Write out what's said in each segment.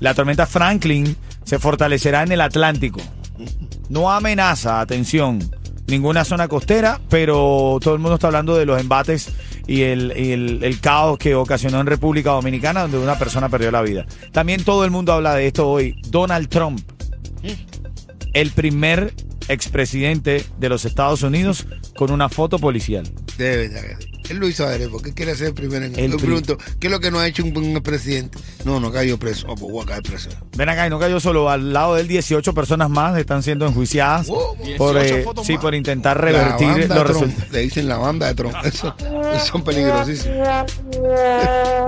La tormenta Franklin se fortalecerá en el Atlántico. No amenaza, atención, ninguna zona costera, pero todo el mundo está hablando de los embates y el, el- caos que ocasionó en República Dominicana, donde una persona perdió la vida. También todo el mundo habla de esto hoy. Donald Trump, el primer expresidente de los Estados Unidos con una foto policial. De verdad. Él lo hizo adrede porque quiere ser el primero en El Yo pregunto, ¿qué es lo que no ha hecho un, un presidente? No, no cayó preso. Oh, pues voy a caer preso. Ven acá, y no cayó solo. Al lado de él, 18 personas más están siendo enjuiciadas Wow. por, eh, sí, por intentar revertir los resultados. Le dicen la banda de Trump. Eso, son peligrosísimos.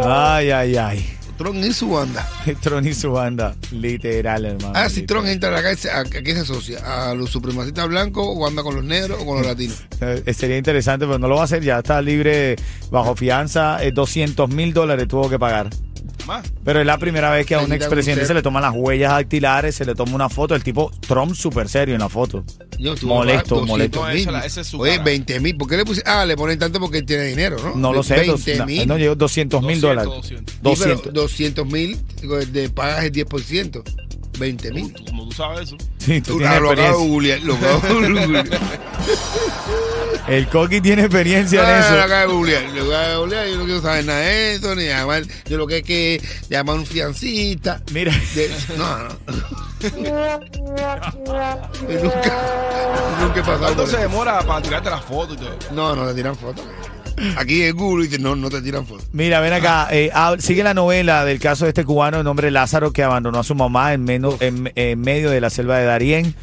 Ay, ay, ay. Trump y su banda. Tron y su banda, literal, hermano. Ah, si. Trump entra a la cárcel, ¿a, qué se asocia? ¿A los supremacistas blancos o anda con los negros o con los latinos? Eh, sería interesante, pero no lo va a hacer. Ya está libre bajo fianza. Eh, 200 mil dólares tuvo que pagar. Más. Pero es la primera vez que a un expresidente se le toman las huellas dactilares, se le toma una foto. El tipo Trump súper serio en la foto. Yo, tú Molesto, vas a molesto. 200 No, mil. esa la- esa es su Oye, cara. 20 mil. ¿Por qué le puse? Ah, le ponen tanto porque él tiene dinero, ¿no? No lo sé. dos- 20 no, mil. no llegó 200 mil 200, dólares. 200. 200. 200 mil de pagas el 10%. 20 mil. Como tú sabes eso. Sí, tú Tú tienes lo acabo de experiencia. googlear, lo acabo de googlear. El Coqui tiene experiencia No, en eso. lo acabo de googlear, lo acabo de googlear, yo no quiero saber nada de eso, ni llamar, yo lo que es que llamar a un fiancista. Mira. De- no, no. Nunca, nunca he pasado ¿Cuánto se demora para tirarte la foto y todo? No, no le tiran fotos. Aquí en Google dice, no, no te tiran fotos. Mira, ven acá. eh, hab- sigue la novela del caso de este cubano de nombre Lázaro que abandonó a su mamá en, menos- en- en medio de la selva de Darién.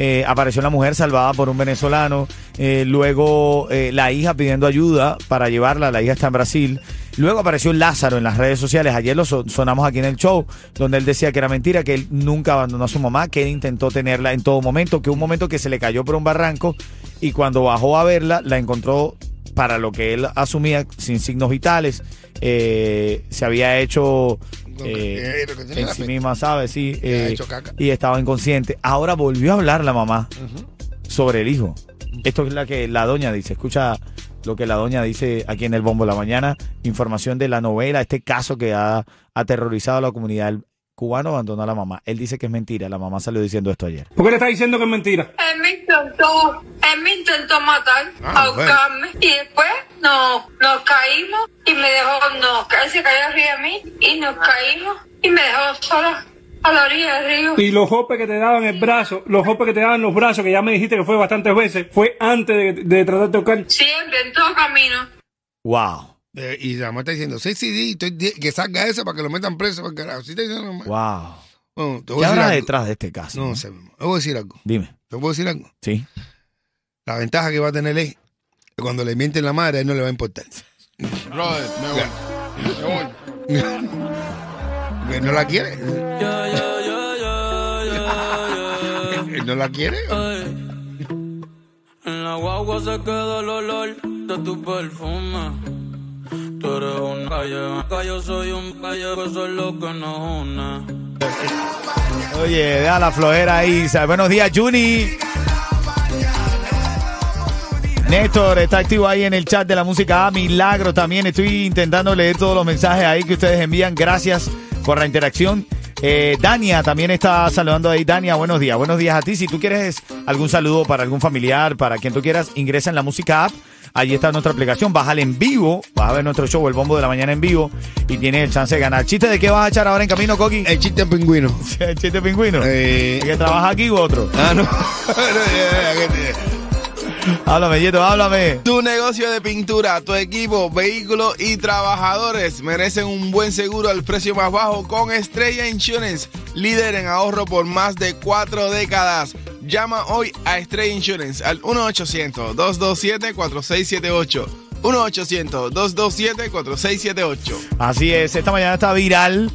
Eh, apareció la mujer salvada por un venezolano. Eh, luego eh, la hija pidiendo ayuda para llevarla. La hija está en Brasil. Luego apareció Lázaro en las redes sociales. Ayer lo so- sonamos aquí en el show, donde él decía que era mentira, que él nunca abandonó a su mamá, que él intentó tenerla en todo momento, que un momento que se le cayó por un barranco y cuando bajó a verla, la encontró para lo que él asumía sin signos vitales. Eh, se había hecho eh, en sí misma, ¿sabes? Sí, eh, y estaba inconsciente. Ahora volvió a hablar la mamá sobre el hijo. Esto es la que la doña dice. Escucha lo que la doña dice aquí en el Bombo de la Mañana. Información de la novela, este caso que ha aterrorizado a la comunidad. El cubano abandonó a la mamá. Él dice que es mentira. La mamá salió diciendo esto ayer. ¿Por qué le está diciendo que es mentira? Él me intentó, él me intentó matar, Ah, ahorcarme, y después nos, nos caímos y me dejó, no, él se cayó arriba de mí y nos caímos y me dejó sola a la orilla del río. Y los golpes que te daban el brazo, los golpes que te daban los brazos, que ya me dijiste que fue bastantes veces, fue antes de, de tratar de tocar. Siempre, en todo camino. ¡Wow! Eh, y la mamá está diciendo, sí, sí, sí, estoy di- que salga eso para que lo metan preso. Para carajo. Sí, está diciendo, mamá. ¡Wow! Bueno, ¿Qué habrá algo. detrás de este caso? No sé, mamá. Te voy a decir algo. Dime. Te puedo decir algo. ¿Sí? La ventaja que va a tener es que cuando le mienten la madre, a él no le va a importar. Brother, me voy. Me voy. Porque no la quiere. Él no la quiere. En la guagua se queda el olor de tu perfume. Tú eres un soy un calle, que eso es lo que nos une. Oye, deja la flojera ahí. Sa- Buenos días, Juni. Néstor está activo ahí en el chat de la música. Ah, Milagro también. Estoy intentando leer todos los mensajes ahí que ustedes envían. Gracias por la interacción. Eh, Dania también está saludando ahí. Dania, buenos días. Buenos días a ti. Si tú quieres algún saludo para algún familiar, para quien tú quieras, ingresa en la música app. Allí está nuestra aplicación. Bájale en vivo. Vas a ver nuestro show, el bombo de la mañana en vivo. Y tienes el chance de ganar. ¿Chiste de qué vas a echar ahora en camino, Coqui? El chiste pingüino. ¿El chiste pingüino? Eh, ¿El que trabaja aquí u otro? ah, no. Háblame, Yeto, háblame. Tu negocio de pintura, tu equipo, vehículos y trabajadores merecen un buen seguro al precio más bajo con Estrella Insurance, líder en ahorro por más de cuatro décadas. Llama hoy a Estrella Insurance al 1-800-227-4678. 1-800-227-4678. Así es, esta mañana está viral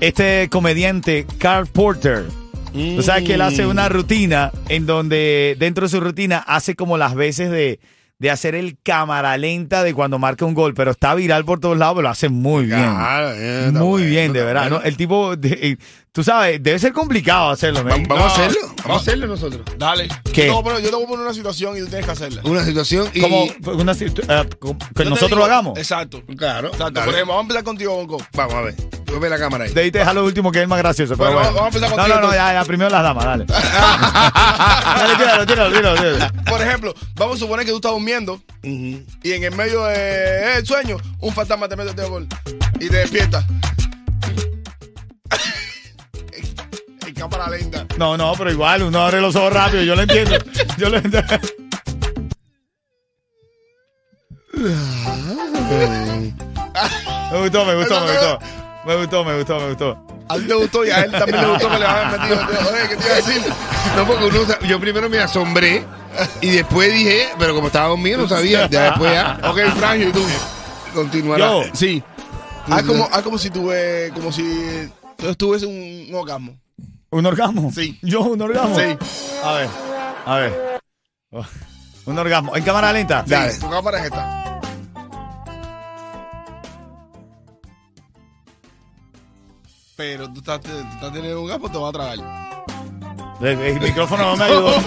este comediante Carl Porter. Tú sabes que él hace una rutina en donde dentro de su rutina hace como las veces de, de hacer el cámara lenta de cuando marca un gol, pero está viral por todos lados, pero lo hace muy bien. Claro, eh, muy bueno, bien, de verdad. ¿no? El tipo, de- tú sabes, debe ser complicado hacerlo. Man. Vamos a No. hacerlo. Vamos a hacerlo nosotros. Dale. ¿Qué? Yo te, voy a poner, yo te voy a poner una situación y tú tienes que hacerla. Una situación y. Como una situ- eh, como- que Yo te nosotros digo- lo hagamos. Exacto. Claro. Exacto. dale. Por ejemplo, vamos a empezar contigo, Bonco. Vamos a ver. Tú ve la cámara ahí. De ahí te deja lo último que es el más gracioso. Pero Bueno, bueno, vamos a empezar No, contigo, no, no, entonces. ya, ya, primero las damas, dale. dale, tíralo, tíralo, tíralo, tíralo. Por ejemplo, vamos a suponer que tú estás durmiendo y en el medio del sueño un fantasma te mete el dedo por y te despierta. En cámara lenta. No, no, pero igual, uno abre los ojos rápido, yo lo entiendo. Yo lo entiendo. Me gustó, me gustó, me gustó. Me gustó, me gustó, me gustó. A ti te gustó y a él también le gustó que le hayan metido. Oye, ¿qué te iba a decir? No, porque uno, yo primero me asombré y después dije, pero como estaba dormido no sabía. Ya después ya. Ok, Frangio, ¿y tú? Continuará. Yo. Sí. Haz como, haz como si tuve, como si tú tuviese un, un orgasmo. ¿Un orgasmo? Sí. ¿Yo un orgasmo? Sí. A ver, a ver. Oh, Un orgasmo. ¿En cámara lenta? Sí, Dale. Tu cámara es esta. Pero tú estás, tú estás teniendo un orgasmo, te va a tragar. El, el micrófono no me ayudó.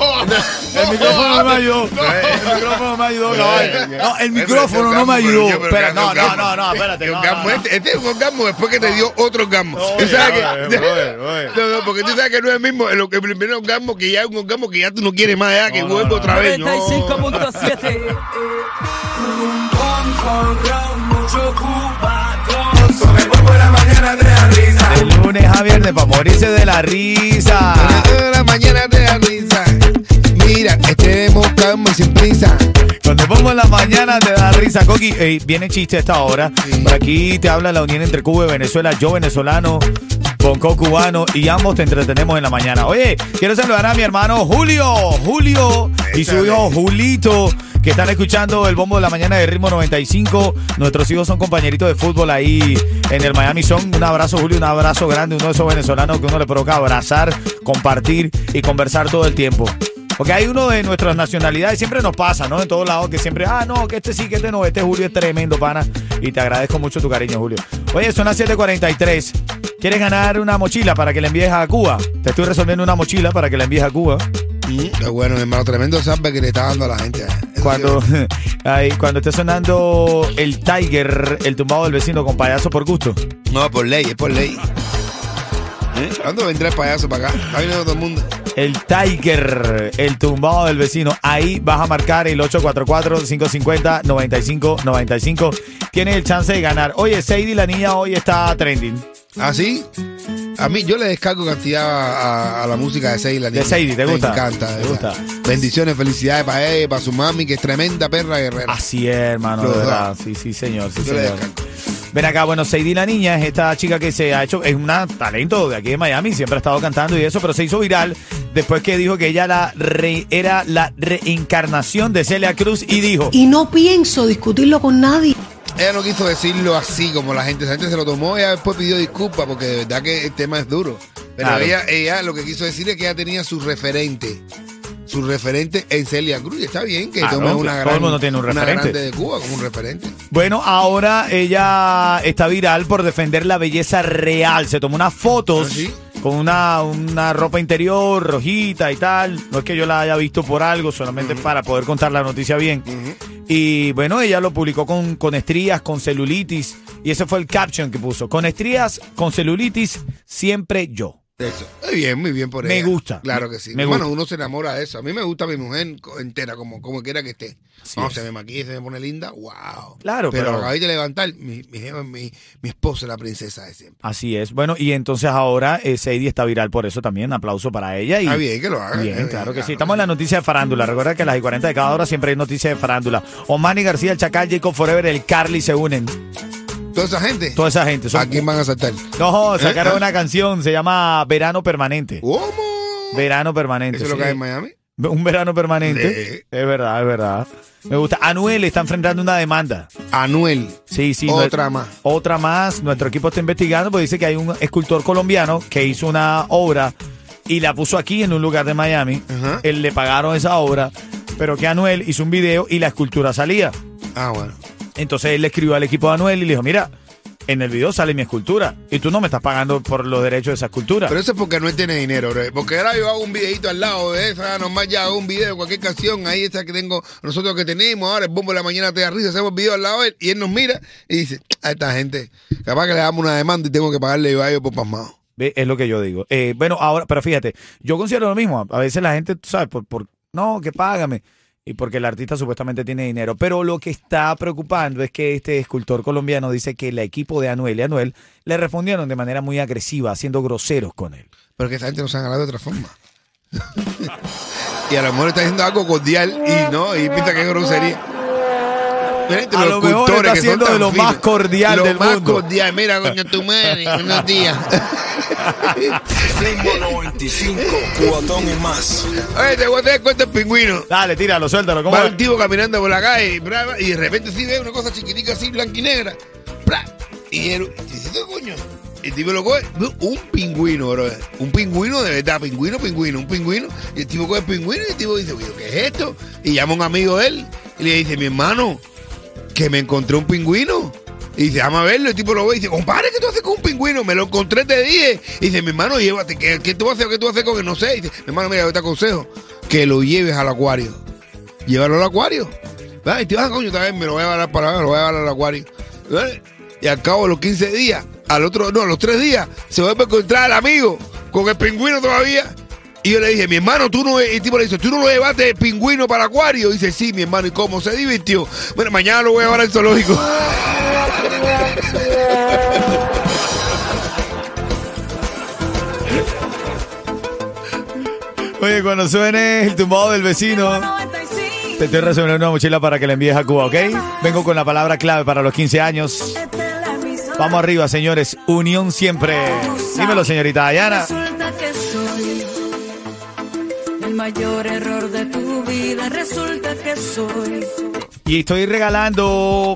El micrófono no me ayudó. El micrófono no me ayudó. No, el micrófono no me ayudó. Espera, no, no, no, no, espérate. El no, orgasmo no, no. Este, es un orgasmo después que te dio otro orgasmo. No, Tú oye, sabes oye, que- oye, oye. No, no, porque tú sabes que no es el mismo el, el primer orgasmo que ya es un orgasmo que ya tú no quieres más, ya que no. otra vez. No. 95.7. De lunes a viernes para morirse de la risa. Toda la mañana te da risa. Mira, estemos calma y sin prisa. Cuando pongo en la mañana te da risa, Coqui. Ey, viene chiste a esta hora. Por aquí te habla la unión entre Cuba y Venezuela. Yo venezolano, Bonco cubano y ambos te entretenemos en la mañana. Oye, quiero saludar a mi hermano Julio, Julio y su hijo Julito que están escuchando el bombo de la mañana de ritmo 95. Nuestros hijos son compañeritos de fútbol ahí en el Miami Son. Un abrazo, Julio, un abrazo grande, uno de esos venezolanos que uno le provoca abrazar, compartir y conversar todo el tiempo. Porque hay uno de nuestras nacionalidades, siempre nos pasa, ¿no? En todos lados, que siempre, ah, no, que este sí, que este no, este Julio es tremendo, pana. Y te agradezco mucho tu cariño, Julio. Oye, son las 7:43. ¿Quieres ganar una mochila para que la envíes a Cuba? Te estoy resolviendo una mochila para que la envíes a Cuba. Qué bueno, hermano, tremendo sample que le está dando a la gente. Cuando, ay, cuando esté sonando el Tiger, el tumbado del vecino con payaso por gusto. No, por ley, es por ley. ¿Eh? ¿Cuándo vendrá el payaso para acá? Está viniendo todo el mundo. El Tiger, el tumbado del vecino. Ahí vas a marcar el 844-550-9595. Tienes el chance de ganar. Oye, Sadie, la niña hoy está trending. ¿Ah, sí? A mí, yo le descargo cantidad a, a- a la música de Sadie. La De niña. Sadie, ¿te gusta? Me encanta. de ¿Te gusta? Bendiciones, felicidades para ella, para su mami, que es tremenda perra guerrera. Así es, hermano, de verdad. Sí, sí, señor, sí, Yo le señor. descargo. Ven acá, bueno, Sadie la niña es esta chica que se ha hecho, es una talento de aquí de Miami, siempre ha estado cantando y eso, pero se hizo viral después que dijo que ella la re- era la reencarnación de Celia Cruz y dijo, y no pienso discutirlo con nadie. Ella no quiso decirlo así como la gente. La gente se lo tomó. Ella después pidió disculpas porque de verdad que el tema es duro. Pero Claro. ella, ella lo que quiso decir es que ella tenía su referente. Su referente en Celia Cruz. Y está bien que Claro, tome todo una el gran. mundo tiene un una referente. grande de Cuba como un referente. Bueno, ahora ella está viral por defender la belleza real. Se tomó unas fotos ¿Ah, sí? Con una, una ropa interior rojita y tal. No es que yo la haya visto por algo, solamente para poder contar la noticia bien. Y bueno, ella lo publicó con, con estrías, con celulitis. Y ese fue el caption que puso. Con estrías, con celulitis, siempre yo. Eso. Muy bien, muy bien por Me ella. gusta. Claro que sí. Me bueno, gusta. uno se enamora de eso. A mí me gusta mi mujer entera, como, como quiera que esté. Sí no, es. se me maquilla, se me pone linda. Wow. Claro, pero. pero- acabé de levantar. Mi, mi, mi, mi esposa es la princesa de siempre. Así es. Bueno, y entonces ahora eh, Sadie está viral por eso también. Aplauso para ella. Y, Está bien que lo haga. Bien, claro que claro. sí. Estamos en la noticia de farándula. Recuerda que a las y 40 de cada hora siempre hay noticias de farándula. Omani García, el Chacal, Jacob Forever, el Carly se unen. Toda esa gente. Toda esa gente. Son- ¿A quién van a saltar? No, sacaron ¿Eh? una canción. Se llama Verano Permanente. ¿Cómo? Verano Permanente. ¿Eso es lo que hay en Miami? Un verano permanente. Es verdad, es verdad. Me gusta. Anuel está enfrentando una demanda. Anuel. Sí, sí. Otra más. Otra más. Nuestro equipo está investigando porque dice que hay un escultor colombiano que hizo una obra y la puso aquí en un lugar de Miami. Ajá. Él le pagaron esa obra, pero que Anuel hizo un video y la escultura salía. Ah, bueno. Entonces él le escribió al equipo de Anuel y le dijo, mira, en el video sale mi escultura y tú no me estás pagando por los derechos de esa escultura. Pero eso es porque Anuel tiene dinero, bro. Porque ahora yo hago un videito al lado de esa, nomás ya hago un video de cualquier canción, ahí esa que tengo, nosotros que tenemos, ahora el bombo de la mañana te da risa, hacemos video al lado de él, y él nos mira y dice, a esta gente, capaz que le damos una demanda y tengo que pagarle yo a ellos por pasmado. Es lo que yo digo. Eh, bueno, ahora, pero fíjate, yo considero lo mismo. A veces la gente, tú ¿sabes? Por, por, no, que págame. Y porque el artista supuestamente tiene dinero. Pero lo que está preocupando es que este escultor colombiano dice que el equipo de Anuel y Anuel le respondieron de manera muy agresiva, siendo groseros con él. Pero que esta gente no se han ganado de otra forma. y a lo mejor está diciendo algo cordial y no, y pinta que es grosería. Mira, gente, A los lo mejor está tan de lo finos. más cordial Lo del más mundo. cordial. Mira, coño, tu madre, buenos días. Ritmo 95, cuatón y más. Oye, te voy a dar cuenta el pingüino. Dale, tíralo, suéltalo. ¿Cómo Va un tipo caminando por la calle brava, y de repente sí ve una cosa chiquitica así, blanca y negra. ¡Pra! Y él dice, ¿qué coño? El tipo lo coge, un pingüino, bro. Un pingüino de verdad, pingüino, pingüino, un pingüino. Y el tipo coge el pingüino y el tipo dice, "Oye, ¿qué es esto? Y llama a un amigo de él y le dice, mi hermano, que me encontré un pingüino. Y dice, vamos a verlo. El tipo lo ve y dice, compadre, ¿qué tú haces con un pingüino? Me lo encontré, te dije. Y dice, mi hermano, llévate. ¿Qué, qué tú hacer? ¿Qué tú hacer con él? No sé. Y dice, mi hermano, mira, yo te aconsejo que lo lleves al acuario. Llévalo al acuario. ¿Verdad? Y te vas, coño, también me lo voy a llevar para lo voy a llevar al acuario. Y al cabo de los 15 días, al otro, no, a los 3 días, se vuelve a encontrar al amigo con el pingüino todavía. Y yo le dije, mi hermano, tú no, el tipo le dice, tú no lo llevaste el pingüino para acuario. Dice, sí, mi hermano, ¿y cómo se divirtió? Bueno, mañana lo voy a llevar al zoológico. Oye, cuando suene el tumbado del vecino, te estoy resolviendo una mochila para que la envíes a Cuba, ¿ok? Vengo con la palabra clave para los 15 años. Vamos arriba, señores. Unión siempre. Dímelo, señorita Dayana. Mayor error de tu vida. Resulta que soy. Y estoy regalando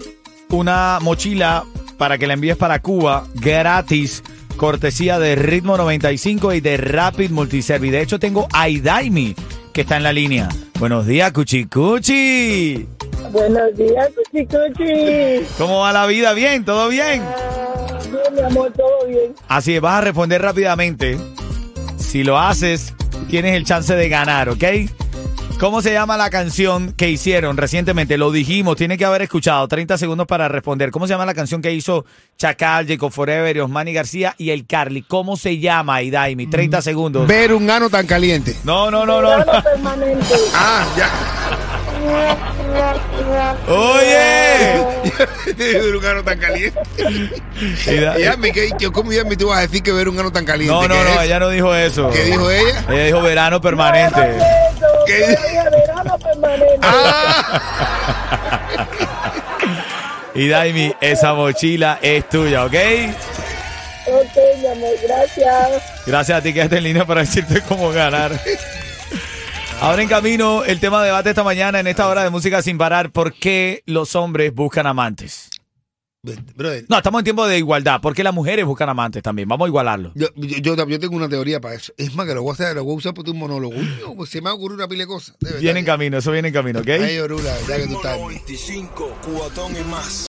una mochila para que la envíes para Cuba gratis. Cortesía de Ritmo 95 y de Rapid Multiservice. De hecho, tengo a Idaimi que está en la línea. Buenos días, Cuchi Cuchi. Buenos días, Cuchi Cuchi. ¿Cómo va la vida? ¿Bien? ¿Todo bien? Bien, mi amor, todo bien. Así es, vas a responder rápidamente. Si lo haces, tienes el chance de ganar, ¿ok? ¿Cómo se llama la canción que hicieron recientemente? Lo dijimos, tiene que haber escuchado. 30 segundos para responder. ¿Cómo se llama la canción que hizo Chacal, Jacob Forever, Osmani García y el Carly? ¿Cómo se llama, Idaimi? 30 segundos. Ver un ano tan caliente. No, no, no, no. Verano permanente. Ah, ya. Oye. ver un ano tan caliente. Y Yami, ¿qué- qué- ¿cómo Yami tú vas a decir que ver un ano tan caliente? No, no, ¿Qué no, es? ella no dijo eso. ¿Qué dijo ella? Ella dijo verano permanente. Eso, ¿Qué? vaya verano permanente. Ah, Y Daimi, esa mochila es tuya, ¿ok? Ok, mi amor, gracias. Gracias a ti que estás en línea para decirte cómo ganar. Ahora en camino, el tema de debate esta mañana en esta hora de música sin parar, ¿por qué los hombres buscan amantes? brother, No, estamos en tiempo de igualdad, ¿por qué las mujeres buscan amantes también? Vamos a igualarlo. yo, yo, yo- tengo una teoría para eso. Es más, que lo voy a hacer, lo voy a usar por tu monólogo. Uy, pues se me ha ocurrido una pila de cosas. Viene en camino, eso viene en camino, ¿ok? Ay, Orula, ya que tú estás. 95, cuatón y más.